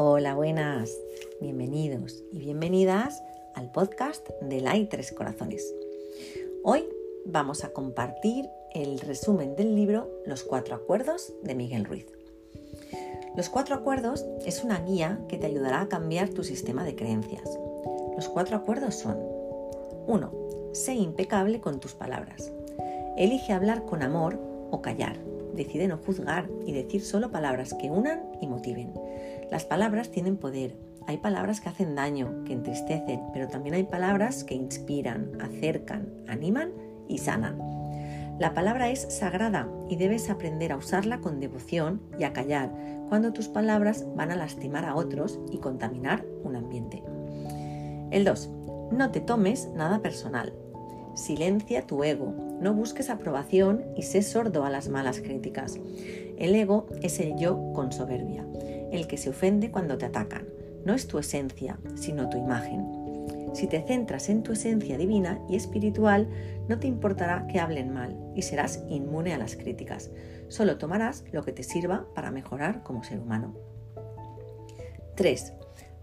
Hola, buenas. Bienvenidos y bienvenidas al podcast de La y Tres Corazones. Hoy vamos a compartir el resumen del libro Los Cuatro Acuerdos de Miguel Ruiz. Los Cuatro Acuerdos es una guía que te ayudará a cambiar tu sistema de creencias. Los cuatro acuerdos son 1. Sé impecable con tus palabras. Elige hablar con amor o callar. Decide no juzgar y decir solo palabras que unan y motiven. Las palabras tienen poder. Hay palabras que hacen daño, que entristecen, pero también hay palabras que inspiran, acercan, animan y sanan. La palabra es sagrada y debes aprender a usarla con devoción y a callar cuando tus palabras van a lastimar a otros y contaminar un ambiente. El 2. No te tomes nada personal. Silencia tu ego, no busques aprobación y sé sordo a las malas críticas. El ego es el yo con soberbia, el que se ofende cuando te atacan. No es tu esencia, sino tu imagen. Si te centras en tu esencia divina y espiritual, no te importará que hablen mal y serás inmune a las críticas. Solo tomarás lo que te sirva para mejorar como ser humano. 3.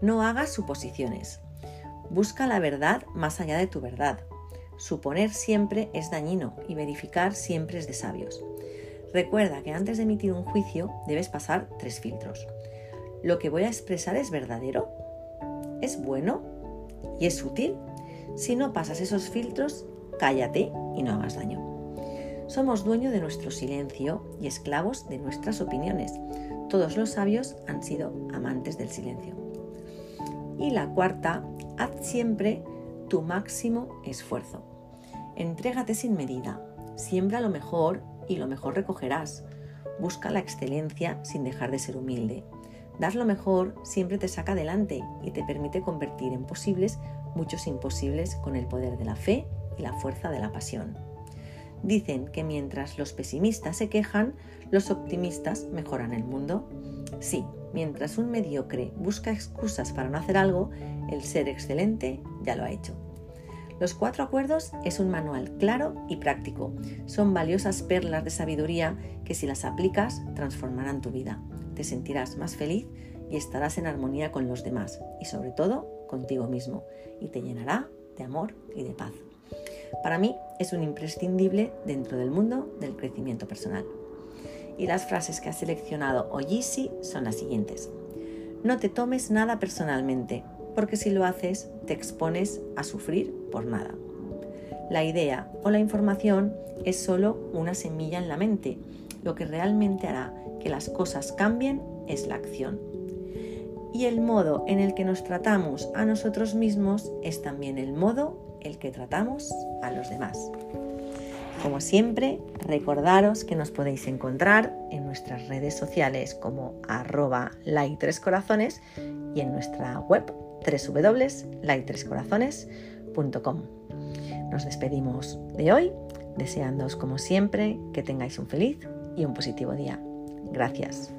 No hagas suposiciones. Busca la verdad más allá de tu verdad. Suponer siempre es dañino y verificar siempre es de sabios. Recuerda que antes de emitir un juicio debes pasar tres filtros. ¿Lo que voy a expresar es verdadero? ¿Es bueno? ¿Y es útil? Si no pasas esos filtros, cállate y no hagas daño. Somos dueños de nuestro silencio y esclavos de nuestras opiniones. Todos los sabios han sido amantes del silencio. Y la cuarta, haz siempre tu máximo esfuerzo. Entrégate sin medida, siembra lo mejor y lo mejor recogerás. Busca la excelencia sin dejar de ser humilde. Dar lo mejor siempre te saca adelante y te permite convertir en posibles muchos imposibles con el poder de la fe y la fuerza de la pasión. Dicen que mientras los pesimistas se quejan, los optimistas mejoran el mundo. Sí, mientras un mediocre busca excusas para no hacer algo, el ser excelente ya lo ha hecho. Los cuatro acuerdos es un manual claro y práctico. Son valiosas perlas de sabiduría que si las aplicas transformarán tu vida. Te sentirás más feliz y estarás en armonía con los demás y sobre todo contigo mismo y te llenará de amor y de paz. Para mí es un imprescindible dentro del mundo del crecimiento personal. Y las frases que ha seleccionado Oyisi son las siguientes. No te tomes nada personalmente, porque si lo haces te expones a sufrir por nada. La idea o la información es solo una semilla en la mente. Lo que realmente hará que las cosas cambien es la acción. Y el modo en el que nos tratamos a nosotros mismos es también el modo el que tratamos a los demás. Como siempre, recordaros que nos podéis encontrar en nuestras redes sociales como arroba like3corazones y en nuestra web www.like3corazones.com. Nos despedimos de hoy, deseándoos como siempre que tengáis un feliz y un positivo día. Gracias.